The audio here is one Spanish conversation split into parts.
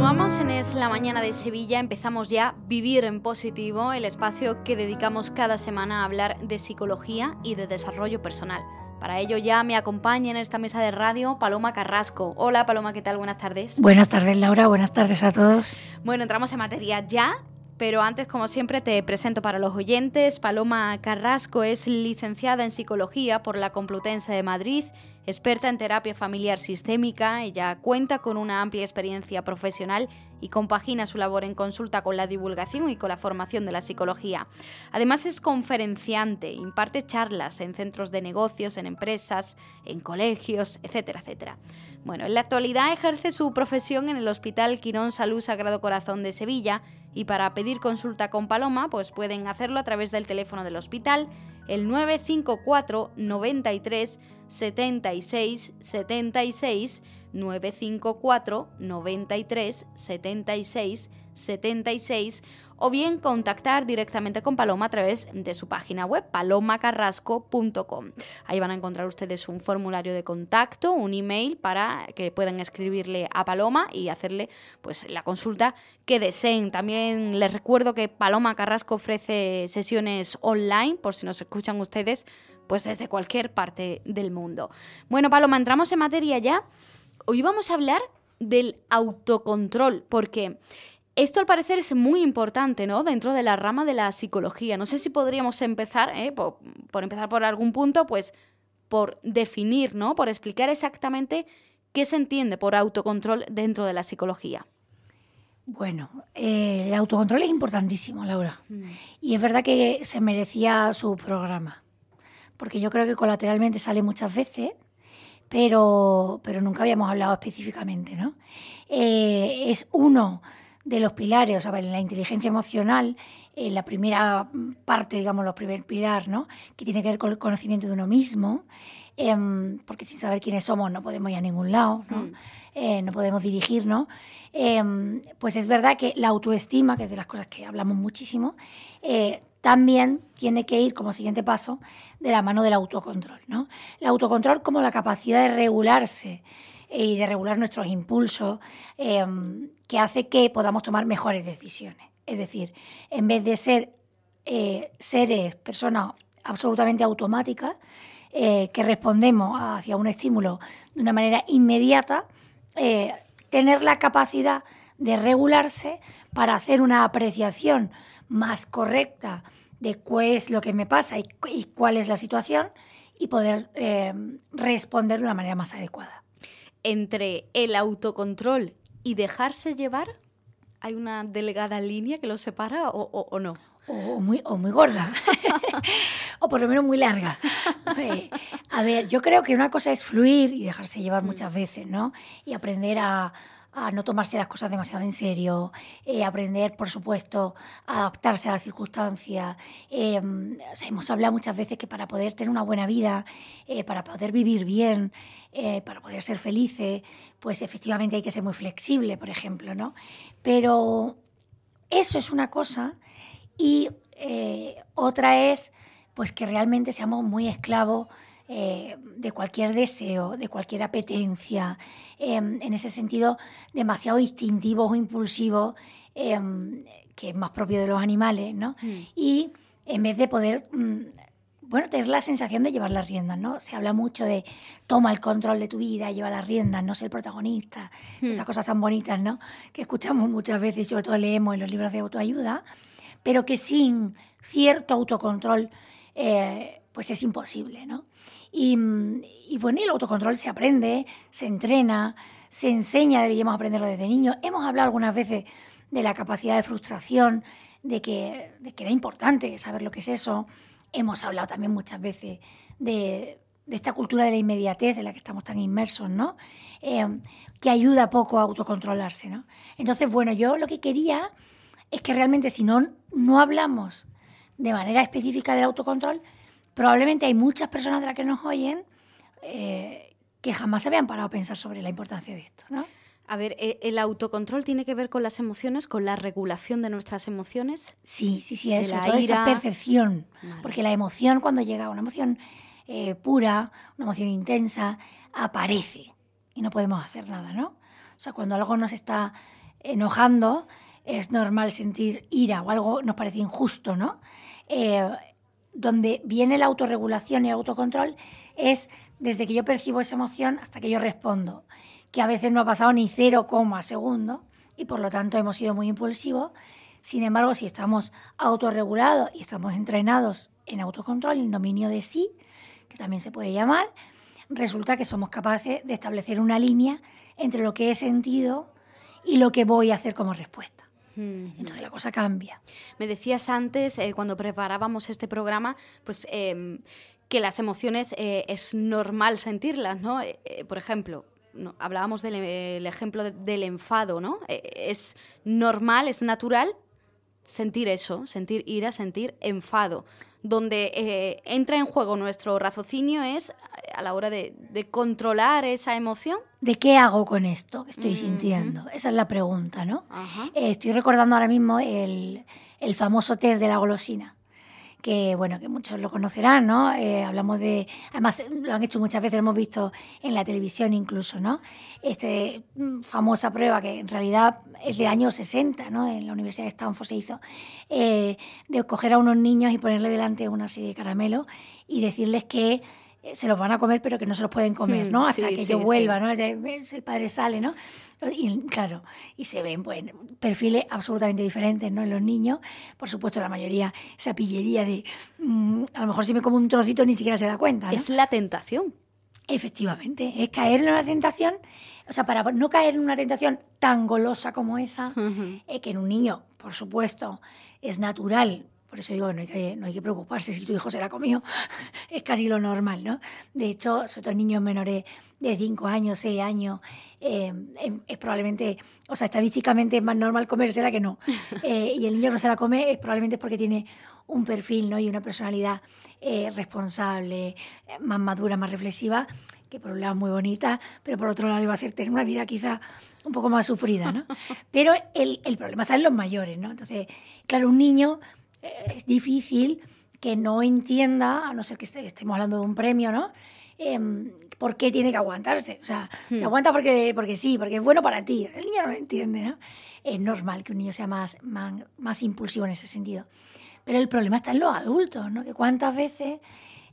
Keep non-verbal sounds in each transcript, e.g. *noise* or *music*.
Continuamos en Es la Mañana de Sevilla, empezamos ya Vivir en Positivo, el espacio que dedicamos cada semana a hablar de psicología y de desarrollo personal. Para ello ya me acompaña en esta mesa de radio Paloma Carrasco. Hola Paloma, ¿qué tal? Buenas tardes. Buenas tardes Laura, buenas tardes a todos. Bueno, entramos en materia ya pero antes, como siempre, te presento para los oyentes. Paloma Carrasco es licenciada en Psicología por la Complutense de Madrid, experta en terapia familiar sistémica. Ella cuenta con una amplia experiencia profesional y compagina su labor en consulta con la divulgación y con la formación de la psicología. Además es conferenciante, imparte charlas en centros de negocios, en empresas, en colegios, etcétera, etcétera. Bueno, en la actualidad ejerce su profesión en el Hospital Quirón Salud Sagrado Corazón de Sevilla y para pedir consulta con Paloma pues pueden hacerlo a través del teléfono del hospital el 954 93 76 76 954 93 76 76 o bien contactar directamente con Paloma a través de su página web palomacarrasco.com. Ahí van a encontrar ustedes un formulario de contacto, un email para que puedan escribirle a Paloma y hacerle pues la consulta que deseen. También les recuerdo que Paloma Carrasco ofrece sesiones online por si nos escuchan ustedes pues desde cualquier parte del mundo. Bueno, Paloma, entramos en materia ya. Hoy vamos a hablar del autocontrol, porque esto al parecer es muy importante, ¿no? Dentro de la rama de la psicología. No sé si podríamos empezar, ¿eh? por, empezar por algún punto, pues por definir, ¿no? Por explicar exactamente qué se entiende por autocontrol dentro de la psicología. Bueno, eh, el autocontrol es importantísimo, Laura. Mm. Y es verdad que se merecía su programa. Porque yo creo que colateralmente sale muchas veces, pero, pero nunca habíamos hablado específicamente, ¿no? Eh, es uno de los pilares, o sea, en la inteligencia emocional, en la primera parte, digamos, el primer pilar, ¿no? Que tiene que ver con el conocimiento de uno mismo, em, porque sin saber quiénes somos no podemos ir a ningún lado, ¿no? Mm. Eh, no podemos dirigirnos. Em, pues es verdad que la autoestima, que es de las cosas que hablamos muchísimo, eh, también tiene que ir como siguiente paso de la mano del autocontrol, ¿no? El autocontrol como la capacidad de regularse y de regular nuestros impulsos, em, que hace que podamos tomar mejores decisiones. Es decir, en vez de ser eh, seres, personas absolutamente automáticas, eh, que respondemos hacia un estímulo de una manera inmediata, eh, tener la capacidad de regularse para hacer una apreciación más correcta de qué es lo que me pasa y, y cuál es la situación y poder responder de una manera más adecuada entre el autocontrol y dejarse llevar, ¿hay una delegada línea que los separa o, no? O muy, o muy gorda, *laughs* o por lo menos muy larga. Eh, a ver, yo creo que una cosa es fluir y dejarse llevar mm. muchas veces, ¿no? Y aprender a, a no tomarse las cosas demasiado en serio, eh, aprender, por supuesto, a adaptarse a las circunstancias. Eh, hemos hablado muchas veces que para poder tener una buena vida, eh, para poder vivir bien, para poder ser felices, pues efectivamente hay que ser muy flexible, por ejemplo, ¿no? Pero eso es una cosa y otra es pues que realmente seamos muy esclavos eh, de cualquier deseo, de cualquier apetencia, em, en ese sentido demasiado instintivos o impulsivos, em, que es más propio de los animales, ¿no? Mm. Y en vez de poder, mm, bueno, tener la sensación de llevar las riendas, ¿no? Se habla mucho de toma el control de tu vida, lleva las riendas, no ser el protagonista, mm. esas cosas tan bonitas, ¿no? Que escuchamos muchas veces, sobre todo leemos en los libros de autoayuda, pero que sin cierto autocontrol, eh, pues es imposible, ¿no? Y, bueno, el autocontrol se aprende, se entrena, se enseña, deberíamos aprenderlo desde niños. Hemos hablado algunas veces de la capacidad de frustración, de que, de que era importante saber lo que es eso. Hemos hablado también muchas veces de, esta cultura de la inmediatez en la que estamos tan inmersos, ¿no? Eh, que ayuda poco a autocontrolarse, ¿no? Entonces, bueno, yo lo que quería es que realmente si no, no hablamos de manera específica del autocontrol, probablemente hay muchas personas de las que nos oyen eh, que jamás se habían parado a pensar sobre la importancia de esto, ¿no? A ver, ¿e-, ¿el autocontrol tiene que ver con las emociones, con la regulación de nuestras emociones? Sí, sí, sí, eso, toda esa percepción. Porque la emoción, cuando llega, una emoción eh, pura, una emoción intensa, aparece y no podemos hacer nada, ¿no? O sea, cuando algo nos está enojando, es normal sentir ira o algo nos parece injusto, ¿no? Eh, donde viene la autorregulación y el autocontrol es desde que yo percibo esa emoción hasta que yo respondo, que a veces no ha pasado ni cero coma segundo y por lo tanto hemos sido muy impulsivos. Sin embargo, si estamos autorregulados y estamos entrenados en autocontrol, en dominio de sí, que también se puede llamar, resulta que somos capaces de establecer una línea entre lo que he sentido y lo que voy a hacer como respuesta. Entonces la cosa cambia. Me decías antes, eh, cuando preparábamos este programa, pues em, que las emociones eh, es normal sentirlas, ¿no? Eh, por ejemplo, hablábamos del ejemplo del enfado, ¿no? es normal, es natural sentir eso, sentir ira, sentir enfado donde eh, entra en juego nuestro raciocinio es a la hora de, controlar esa emoción. ¿De qué hago con esto que estoy sintiendo? Esa es la pregunta, ¿no? Eh, estoy recordando ahora mismo el, el famoso test de la golosina que bueno, que muchos lo conocerán, ¿no? Eh, hablamos de, además lo han hecho muchas veces, lo hemos visto en la televisión incluso, ¿no? Este mm, famosa prueba que en realidad es del año 60, ¿no? En la Universidad de Stanford se hizo, eh, de coger a unos niños y ponerle delante una serie de caramelos y decirles que eh, se los van a comer, pero que no se los pueden comer, hmm, ¿no? Hasta que yo vuelva, ¿no? El padre sale, ¿no? Y claro, y se ven pues, perfiles absolutamente diferentes ¿no? en los niños. Por supuesto, la mayoría, esa pillería de mm, a lo mejor si me como un trocito ni siquiera se da cuenta. Es la tentación. Efectivamente, es caer en una tentación. O sea, para no caer en una tentación tan golosa como esa, es que en un niño, por supuesto, es natural por eso digo, no hay, que, no hay que preocuparse si tu hijo se la comió, *laughs* es casi lo normal, ¿no? De hecho, sobre todo niños menores de 5 años, 6 años, eh, em, es probablemente, o sea, estadísticamente es más normal comérsela que no. *laughs* Eh, y el niño no se la come es probablemente porque tiene un perfil ¿no? y una personalidad eh, responsable, más madura, más reflexiva, que por un lado es muy bonita, pero por otro lado le va a hacer tener una vida quizá un poco más sufrida, ¿no? *laughs* Pero el, el problema está en los mayores, ¿no? Entonces, claro, un niño es difícil que no entienda, a no ser que estemos hablando de un premio, ¿no? Em, ¿Por qué tiene que aguantarse? O sea, te hmm. aguanta porque, porque sí, porque es bueno para ti. El niño no lo entiende, ¿no? Es normal que un niño sea más, más, impulsivo en ese sentido. Pero el problema está en los adultos, ¿no? Que cuántas veces,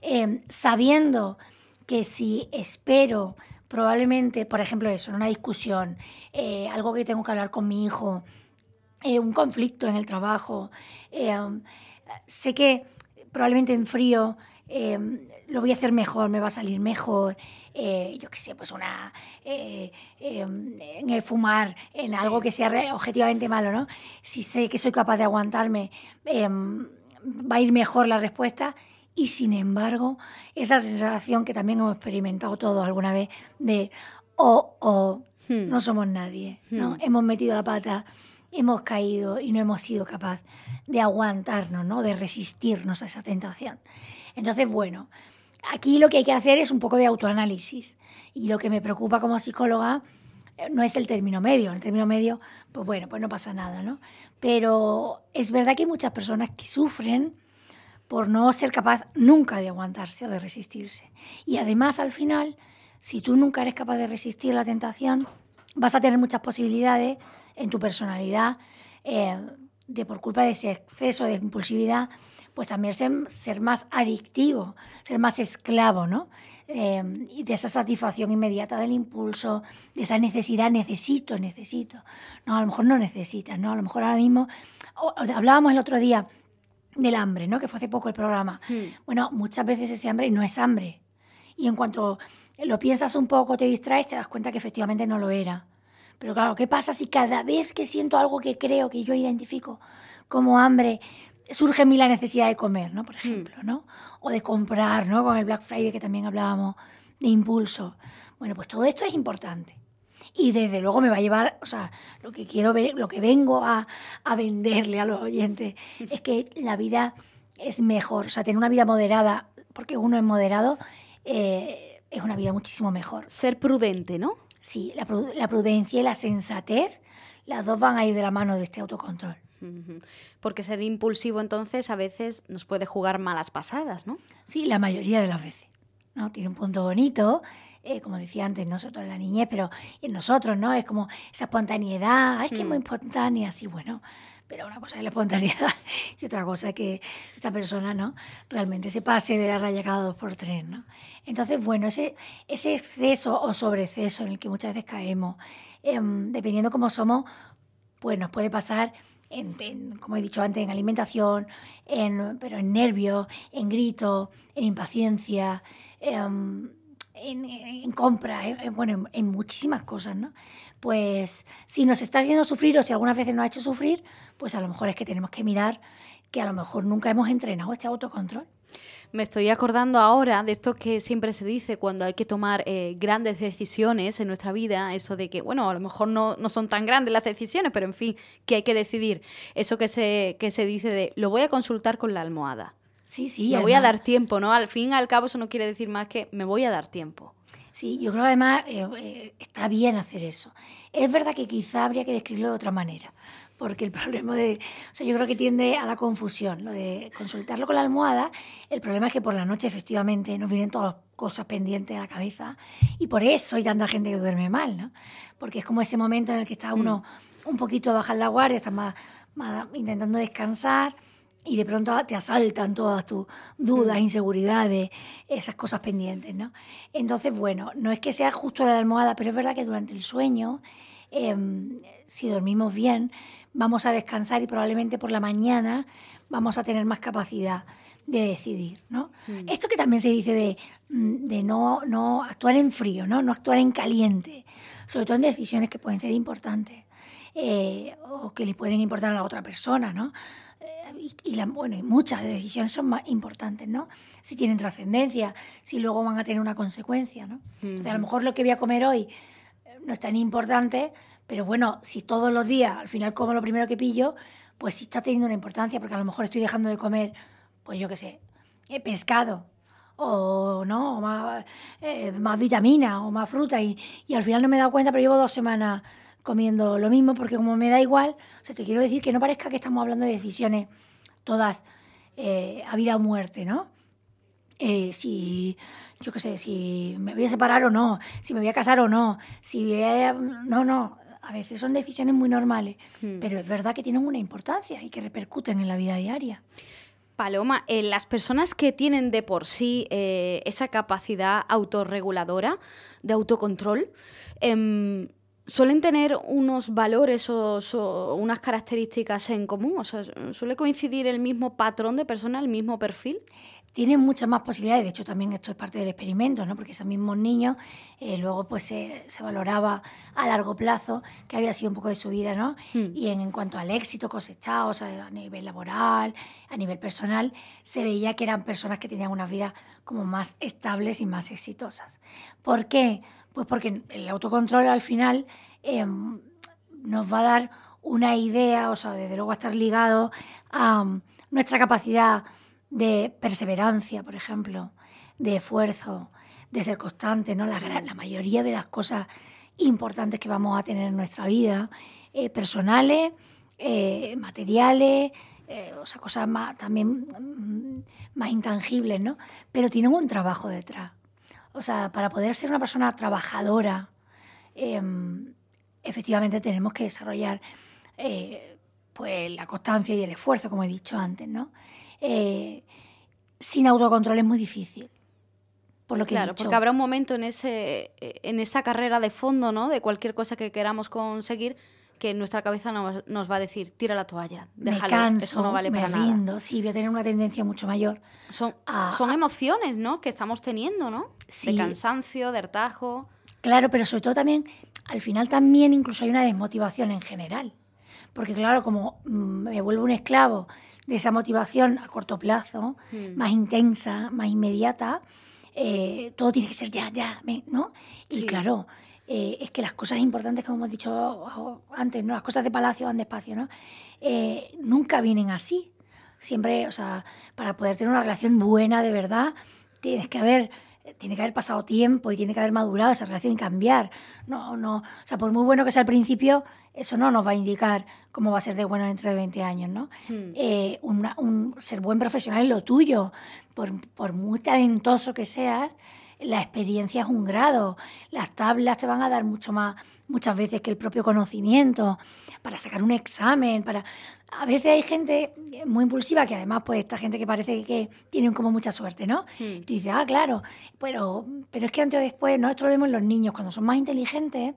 em, sabiendo que si espero probablemente, por ejemplo, eso, en una discusión, eh, algo que tengo que hablar con mi hijo, eh, un conflicto en el trabajo. Eh, sé que probablemente en frío eh, lo voy a hacer mejor, me va a salir mejor. yo qué sé, pues una. en el fumar, en algo que sea objetivamente malo, ¿no? Si sé que soy capaz de aguantarme, va a ir mejor la respuesta. Y sin embargo, esa sensación que también hemos experimentado todos alguna vez de, oh, oh, hmm. no somos nadie, ¿no? Hmm. Hemos metido la pata hemos caído y no hemos sido capaces de aguantarnos, ¿no? de resistirnos a esa tentación. Entonces, bueno, aquí lo que hay que hacer es un poco de autoanálisis. Y lo que me preocupa como psicóloga eh, no es el término medio. El término medio, pues bueno, pues no pasa nada, ¿no? Pero es verdad que hay muchas personas que sufren por no ser capaz nunca de aguantarse o de resistirse. Y además, al final, si tú nunca eres capaz de resistir la tentación, vas a tener muchas posibilidades en tu personalidad, eh, de por culpa de ese exceso de impulsividad, pues también ser, más adictivo, ser más esclavo, ¿no? Eh, y de esa satisfacción inmediata del impulso, de esa necesidad, necesito, necesito. No, a lo mejor no necesitas, ¿no? A lo mejor ahora mismo, hablábamos el otro día del hambre, ¿no? Que fue hace poco el programa. Hmm. Bueno, muchas veces ese hambre no es hambre. Y en cuanto lo piensas un poco, te distraes, te das cuenta que efectivamente no lo era. Pero claro, ¿qué pasa si cada vez que siento algo que creo, que yo identifico como hambre, surge en mí la necesidad de comer, ¿no? Por hmm. ejemplo, ¿no? O de comprar, ¿no? Con el Black Friday que también hablábamos de impulso. Bueno, pues todo esto es importante. Y desde luego me va a llevar, o sea, lo que quiero ver, lo que vengo a, a venderle a los oyentes *laughs* es que la vida es mejor. O sea, tener una vida moderada, porque uno es moderado, eh, es una vida muchísimo mejor. Ser prudente, ¿no? Sí, la, prudencia y la sensatez, las dos van a ir de la mano de este autocontrol. Porque ser impulsivo entonces a veces nos puede jugar malas pasadas, ¿no? Sí, la mayoría de las veces. ¿no? Tiene un punto bonito, eh, como decía antes, nosotros en la niñez, pero en nosotros, ¿no? Es como esa espontaneidad, es que es muy mm. espontánea, sí, bueno, pero una cosa es la espontaneidad *laughs* y otra cosa es que esta persona, ¿no? Realmente se pase de la raya cada dos por tres, ¿no? Entonces, bueno, ese, exceso o sobreexceso en el que muchas veces caemos, em, dependiendo cómo somos, pues nos puede pasar en, como he dicho antes, en alimentación, en, pero en nervios, en gritos, en impaciencia, em, en, compra, bueno, en, muchísimas cosas, ¿no? Pues si nos está haciendo sufrir o si algunas veces nos ha hecho sufrir, pues a lo mejor es que tenemos que mirar que a lo mejor nunca hemos entrenado este autocontrol. Me estoy acordando ahora de esto que siempre se dice cuando hay que tomar eh, grandes decisiones en nuestra vida, eso de que, bueno, a lo mejor no, no, son tan grandes las decisiones, pero en fin, que hay que decidir. Eso que se, que se dice de, lo voy a consultar con la almohada. Sí, sí. Me voy a dar tiempo, ¿no? Al fin y al cabo eso no quiere decir más que me voy a dar tiempo. Sí, yo creo además eh, eh, está bien hacer eso. Es verdad que quizá habría que describirlo de otra manera porque el *laughs* problema de, o sea, yo creo que tiende a la confusión, lo de consultarlo con la almohada, el problema es que por la noche efectivamente nos vienen todas las cosas pendientes a la cabeza y por eso hay tanta gente que duerme mal, ¿no? Porque es como ese momento en el que está uno mm. un poquito bajar la guardia, está más, intentando descansar y de pronto te asaltan todas tus dudas, mm. inseguridades, esas cosas pendientes, ¿no? Entonces, bueno, no es que sea justo la almohada, pero es verdad que durante el sueño, em, si dormimos bien, vamos a descansar y probablemente por la mañana vamos a tener más capacidad de decidir, ¿no? Mm. Esto que también se dice de, mm, de, no, no actuar en frío, ¿no? No actuar en caliente, sobre todo en decisiones que pueden ser importantes eh, o que le pueden importar a la otra persona, ¿no? Eh, y, la, bueno, y muchas decisiones son más importantes, ¿no? Si tienen trascendencia, si luego van a tener una consecuencia, ¿no? a lo mejor lo que voy a comer hoy eh, no es tan importante, pero bueno, si todos los días al final como lo primero que pillo, pues sí está teniendo una importancia, porque a lo mejor estoy dejando de comer, pues yo qué sé, eh, pescado, o no, más, eh, más vitamina, o más fruta, y, al final no me he dado cuenta, pero llevo dos semanas comiendo lo mismo, porque como me da igual, o sea, te quiero decir que no parezca que estamos hablando de decisiones todas eh, a vida o muerte, ¿no? si, yo qué sé, si me voy a separar o no, si me voy a casar o no, si voy a, no, no, a veces son decisiones muy normales, hmm. pero es verdad que tienen una importancia y que repercuten en la vida diaria. Paloma, eh, las personas que tienen de por sí eh, esa capacidad autorreguladora, de autocontrol, em, suelen tener unos valores o, unas características en común. O sea, ¿Suele coincidir el mismo patrón de persona, el mismo perfil? tienen muchas más posibilidades. De hecho, también esto es parte del experimento, ¿no? porque esos mismos niños eh, luego pues se, valoraba a largo plazo que había sido un poco de su vida. ¿no? Hmm. Y en, cuanto al éxito cosechado, o sea, a nivel laboral, a nivel personal, se veía que eran personas que tenían unas vidas como más estables y más exitosas. ¿Por qué? Pues porque el autocontrol al final em, nos va a dar una idea, o sea, desde luego a estar ligado a um, nuestra capacidad de perseverancia, por ejemplo, de esfuerzo, de ser constante, ¿no? La, la mayoría de las cosas importantes que vamos a tener en nuestra vida, eh, personales, eh, materiales, eh, o sea, cosas más, también mm, más intangibles, ¿no? Pero tienen un trabajo detrás. O sea, para poder ser una persona trabajadora, em, efectivamente tenemos que desarrollar pues la constancia y el esfuerzo, como he dicho antes, ¿no? Eh, sin autocontrol es muy difícil. Por lo que claro, porque habrá un momento en, ese, eh, en esa carrera de fondo, ¿no? De cualquier cosa que queramos conseguir, que nuestra cabeza nos, va a decir, tira la toalla, déjalo, me canso, eso no vale me para rindo, nada. sí, voy a tener una tendencia mucho mayor. Son, son emociones, ¿no? Que estamos teniendo, ¿no? De cansancio, de hartajo. Claro, pero sobre todo también, al final también incluso hay una desmotivación en general. Porque claro, como mm, me vuelvo un esclavo de esa motivación a corto plazo, hmm. más intensa, más inmediata, eh, todo tiene que ser ya, ya, ¿no? Y claro, eh, es que las cosas importantes, como hemos dicho antes, ¿no? las cosas de palacio van despacio, ¿no? Eh, nunca vienen así. Siempre, o sea, para poder tener una relación buena de verdad, tienes que haber tiene que haber pasado tiempo y tiene que haber madurado esa relación y cambiar. No, no, o sea, por muy bueno que sea al principio, eso no nos va a indicar cómo va a ser de bueno dentro de 20 años, ¿no? Hmm. Eh, un ser buen profesional es lo tuyo, por, por, muy talentoso que seas, la experiencia es un grado. Las tablas te van a dar mucho más, muchas veces, que el propio conocimiento, para sacar un examen, para... A veces hay gente muy impulsiva, que además, pues, esta gente que parece que tienen como mucha suerte, ¿no? Hmm. Y tú dices, ah, claro, pero, pero es que antes o después, ¿no? Esto lo vemos en los niños, cuando son más inteligentes,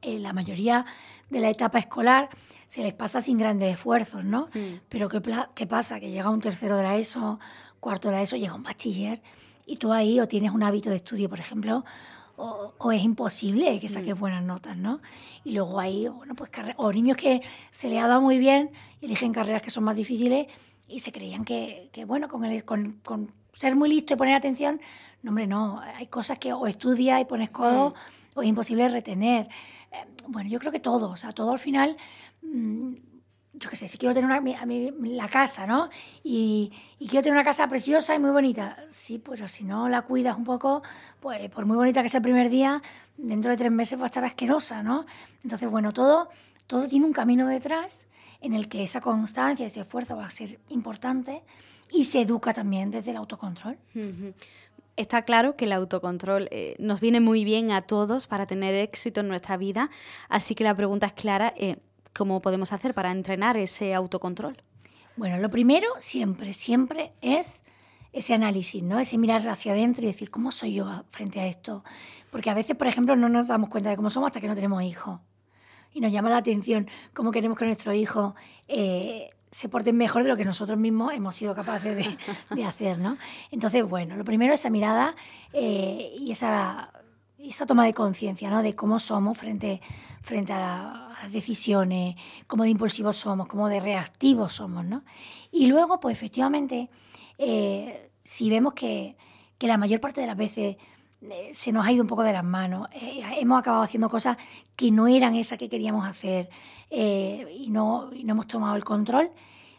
eh, la mayoría de la etapa escolar se les pasa sin grandes esfuerzos, ¿no? Mm. Pero ¿qué, ¿qué pasa? Que llega un tercero de la ESO, cuarto de la ESO, llega un bachiller y tú ahí o tienes un hábito de estudio, por ejemplo, o, o es imposible que saques buenas notas, ¿no? Y luego hay, bueno, pues o niños que se les ha dado muy bien y eligen carreras que son más difíciles y se creían que, que, bueno, con, el, con, con ser muy listo y poner atención, no, hombre, no, hay cosas que o estudias y pones codo o es imposible retener. Eh, bueno, yo creo que todo, o sea, todo al final, mm, yo qué sé, si quiero tener una, la casa, ¿no? Y, quiero tener una casa preciosa y muy bonita. Sí, pero si no la cuidas un poco, pues por muy bonita que sea el primer día, dentro de tres meses va a estar asquerosa, ¿no? Entonces, bueno, todo, todo tiene un camino detrás en el que esa constancia, ese esfuerzo va a ser importante y se educa también desde el autocontrol. Está claro que el autocontrol eh, nos viene muy bien a todos para tener éxito en nuestra vida, así que la pregunta es clara, eh, ¿cómo podemos hacer para entrenar ese autocontrol? Bueno, lo primero siempre, siempre es ese análisis, ¿no? Ese mirar hacia adentro y decir, ¿cómo soy yo frente a esto? Porque a veces, por ejemplo, no nos damos cuenta de cómo somos hasta que no tenemos hijos. Y nos llama la atención cómo queremos que nuestros hijos eh, se porten mejor de lo que nosotros mismos hemos sido capaces de, de *laughs* hacer, ¿no? Entonces, bueno, lo primero es esa mirada eh, y esa, esa toma de conciencia, ¿no? De cómo somos frente, frente a, la- a las decisiones, cómo de impulsivos somos, cómo de reactivos somos, ¿no? Y luego, pues efectivamente, eh, si vemos que, que la mayor parte de las veces eh, se nos ha ido un poco de las manos, eh, hemos acabado haciendo cosas que no eran esas que queríamos hacer y, no, no hemos tomado el control,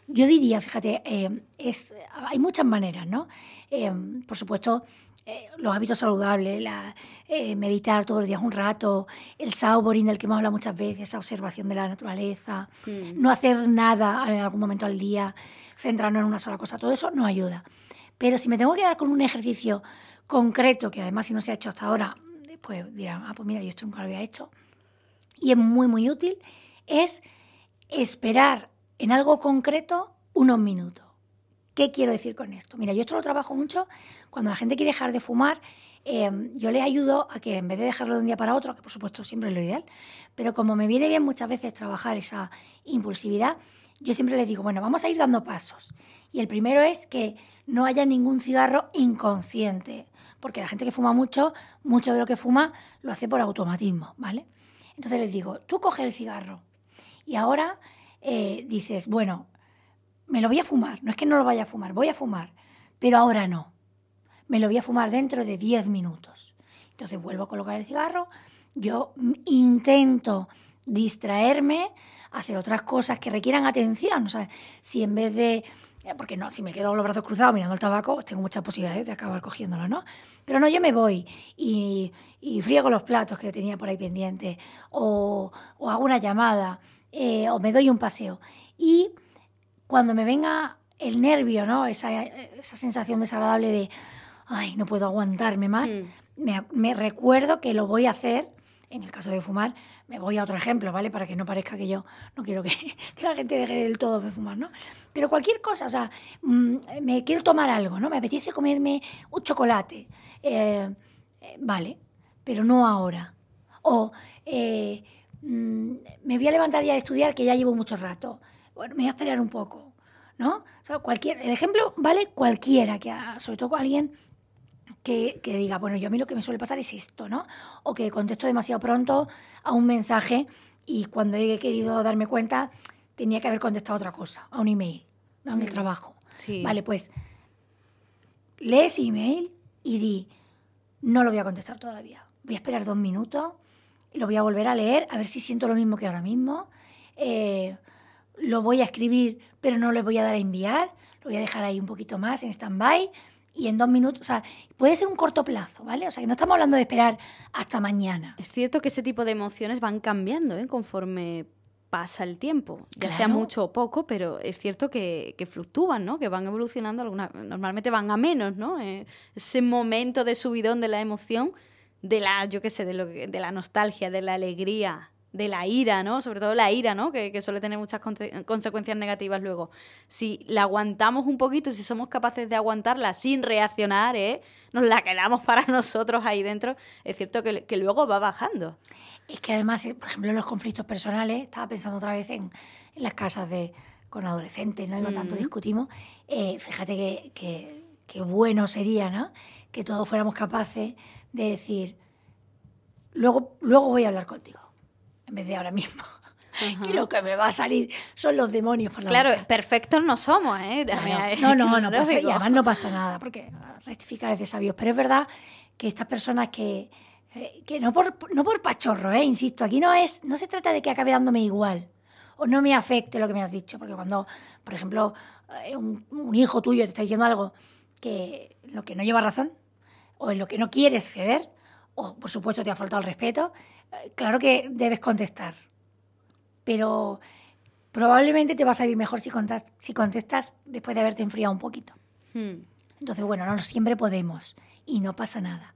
yo diría, fíjate, hay muchas maneras, ¿no? Por supuesto, eh, los hábitos saludables, la, eh, meditar todos los días un rato, el sauboring del que hemos hablado muchas veces, esa observación de la naturaleza, Mm. no hacer nada en algún momento al día, centrarnos en una sola cosa, todo eso nos ayuda. Pero si me tengo que dar con un ejercicio concreto, que además si no se ha hecho hasta ahora, pues dirán, ah, pues mira, yo esto nunca lo había hecho, y es muy, muy útil, es esperar en algo concreto unos minutos. ¿Qué quiero decir con esto? Mira, yo esto lo trabajo mucho cuando la gente quiere dejar de fumar. eh, yo les ayudo a que en vez de dejarlo de un día para otro, que por supuesto siempre es lo ideal, pero como me viene bien muchas veces trabajar esa impulsividad, yo siempre les digo, bueno, vamos a ir dando pasos. Y el primero es que no haya ningún cigarro inconsciente, porque la gente que fuma mucho, mucho de lo que fuma lo hace por automatismo, ¿vale? Entonces les digo, tú coges el cigarro y ahora eh, dices, bueno, me lo voy a fumar, no es que no lo vaya a fumar, voy a fumar, pero ahora no. Me lo voy a fumar dentro de 10 minutos. Entonces vuelvo a colocar el cigarro, yo intento distraerme, hacer otras cosas que requieran atención. O sea, si en vez de. eh, Porque no, si me quedo con los brazos cruzados mirando el tabaco, tengo muchas posibilidades de acabar cogiéndolo, ¿no? Pero no, yo me voy y, y friego los platos que tenía por ahí pendientes, o, o hago una llamada, eh, o me doy un paseo. Y cuando me venga el nervio, ¿no? Esa, esa sensación desagradable de, ay, no puedo aguantarme más, Mm. me, me recuerdo que lo voy a hacer, en el caso de fumar, me voy a otro ejemplo, ¿vale? Para que no parezca que yo no quiero que, *laughs* que la gente deje del todo de fumar, ¿no? Pero cualquier cosa, o sea, mm, me quiero tomar algo, ¿no? Me apetece comerme un chocolate, eh, eh, vale, pero no ahora. O eh, mm, me voy a levantar ya de estudiar que ya llevo mucho rato. Bueno, me voy a esperar un poco, ¿no? O sea, cualquier, el ejemplo vale cualquiera, que sobre todo alguien que, que diga, bueno, yo a mí lo que me suele pasar es esto, ¿no? O que contesto demasiado pronto a un mensaje y cuando he querido darme cuenta tenía que haber contestado otra cosa, a un email, ¿no? En el Mm. trabajo. Sí. Vale, pues lee ese email y di, no lo voy a contestar todavía. Voy a esperar dos minutos y lo voy a volver a leer a ver si siento lo mismo que ahora mismo. Eh, lo voy a escribir, pero no le voy a dar a enviar. Lo voy a dejar ahí un poquito más en stand-by y en dos minutos, o sea, puede ser un corto plazo, ¿vale? O sea, que no estamos hablando de esperar hasta mañana. Es cierto que ese tipo de emociones van cambiando ¿eh? conforme pasa el tiempo, ya sea mucho o poco, pero es cierto que, fluctúan, ¿no? Que van evolucionando, alguna, normalmente van a menos, ¿no? Eh, ese momento de subidón de la emoción, de la, yo qué sé, de, lo, de la nostalgia, de la alegría, de la ira, ¿no? Sobre todo la ira, ¿no? Que, suele tener muchas consecuencias negativas luego. Si la aguantamos un poquito, si somos capaces de aguantarla sin reaccionar, ¿eh? Nos la quedamos para *laughs* nosotros ahí dentro, es cierto que, luego va bajando. Es que además, eh, por ejemplo, en los conflictos personales, estaba pensando otra vez en, las casas de con adolescentes, ¿no? Y tanto discutimos, eh, fíjate que, bueno sería, ¿no? Que todos fuéramos capaces de decir, luego, luego voy a hablar contigo en vez de ahora mismo. Que lo que me va a salir son los demonios por la Claro, perfectos no somos, ¿eh? No, no, no, *laughs* pasa, y además no pasa nada, porque rectificar es de sabios. Pero es verdad que estas personas que, eh, que no, por, no por pachorro, ¿eh? insisto, aquí no, es, no se trata de que acabe dándome igual o no me afecte lo que me has dicho, porque cuando, por ejemplo, eh, un, un hijo tuyo te está diciendo algo que lo que no lleva razón o en lo que no quieres ceder, o por supuesto te ha faltado el respeto, claro que debes contestar, pero probablemente te va a salir mejor si, contestas, después de haberte enfriado un poquito. Hmm. Entonces, bueno, no siempre podemos y no pasa nada.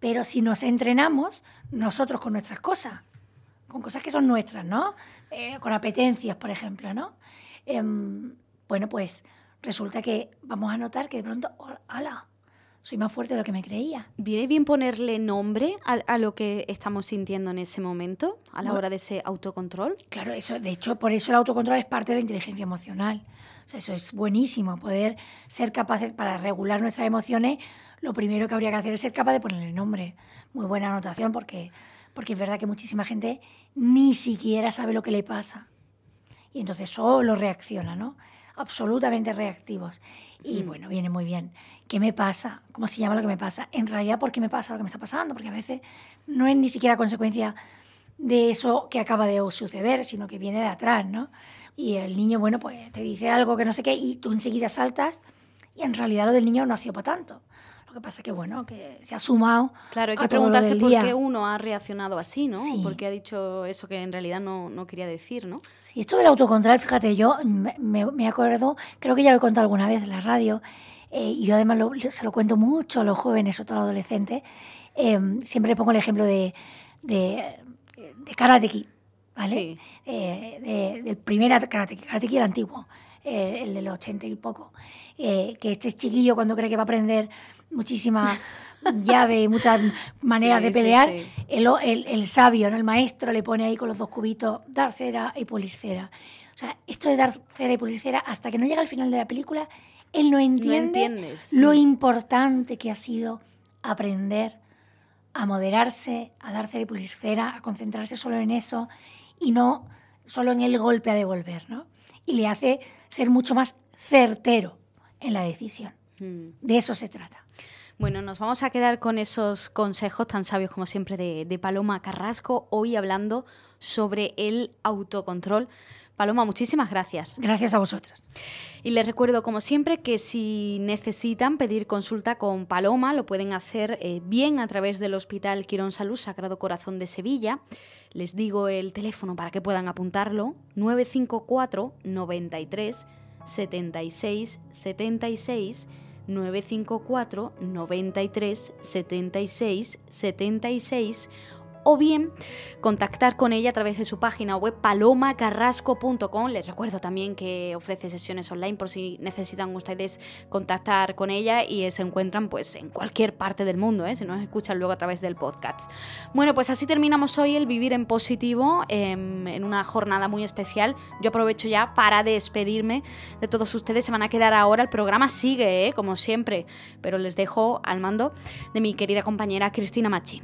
Pero si nos entrenamos, nosotros con nuestras cosas, con cosas que son nuestras, ¿no? Eh, con apetencias, por ejemplo, ¿no? Em, bueno, pues resulta que vamos a notar que de pronto, ¡hala! Soy más fuerte de lo que me creía. ¿Viene bien ponerle nombre a, lo que estamos sintiendo en ese momento, a la hora de ese autocontrol? Claro, eso, de hecho, por eso el autocontrol es parte de la inteligencia emocional. O sea, eso es buenísimo, poder ser capaces, para regular nuestras emociones, lo primero que habría que hacer es ser capaz de ponerle nombre. Muy buena anotación, porque, porque es verdad que muchísima gente ni siquiera sabe lo que le pasa. Y entonces solo reacciona, ¿no? Absolutamente reactivos. Y mm. bueno, viene muy bien. ¿Qué me pasa? ¿Cómo se llama lo que me pasa? En realidad, ¿por qué me pasa lo que me está pasando? Porque a veces no es ni siquiera consecuencia de eso que acaba de suceder, sino que viene de atrás, ¿no? Y el niño, bueno, pues te dice algo que no sé qué y tú enseguida saltas y en realidad lo del niño no ha sido para tanto. Lo que pasa es que, bueno, que se ha sumado. Claro, hay que preguntarse por qué uno ha reaccionado así, ¿no? Sí. Por qué ha dicho eso que en realidad no, no, quería decir, ¿no? Sí, esto del autocontrol, fíjate, yo me, me acuerdo, creo que ya lo he contado alguna vez en la radio, eh, y yo además se lo cuento mucho a los jóvenes, o a los adolescentes, eh, siempre pongo el ejemplo de, de, de Karate Kid, ¿vale? Eh, del primer Karate Kid, Karate Kid el antiguo, el de los 80 y poco, que este chiquillo cuando cree que va a aprender muchísimas *laughs* llaves y muchas maneras de pelear, El, el, el, sabio, ¿no? el maestro le pone ahí con los dos cubitos dar cera y pulir cera. O sea, esto de dar cera y pulir cera, hasta que no llega al final de la película, él no entiende lo importante que ha sido aprender a moderarse, a dar cera y pulir cera, a concentrarse solo en eso y no solo en el golpe a devolver, ¿no? Y le hace ser mucho más certero en la decisión. Mm. De eso se trata. Bueno, nos vamos a quedar con esos consejos tan sabios como siempre de, de Paloma Carrasco, hoy hablando sobre el autocontrol. Paloma, muchísimas gracias. Gracias a vosotros. Y les recuerdo, como siempre, que si necesitan pedir consulta con Paloma, lo pueden hacer eh, bien a través del Hospital Quirón Salud Sagrado Corazón de Sevilla. Les digo el teléfono para que puedan apuntarlo: 954 93 76 76 954 93 76 76 o bien contactar con ella a través de su página web palomacarrasco.com. Les recuerdo también que ofrece sesiones online por si necesitan ustedes contactar con ella y se encuentran pues en cualquier parte del mundo, ¿eh? si nos escuchan luego a través del podcast. Bueno, pues así terminamos hoy el Vivir en Positivo em, en una jornada muy especial. Yo aprovecho ya para despedirme de todos ustedes. Se van a quedar ahora, el programa sigue, ¿eh? como siempre, pero les dejo al mando de mi querida compañera Cristina Machi.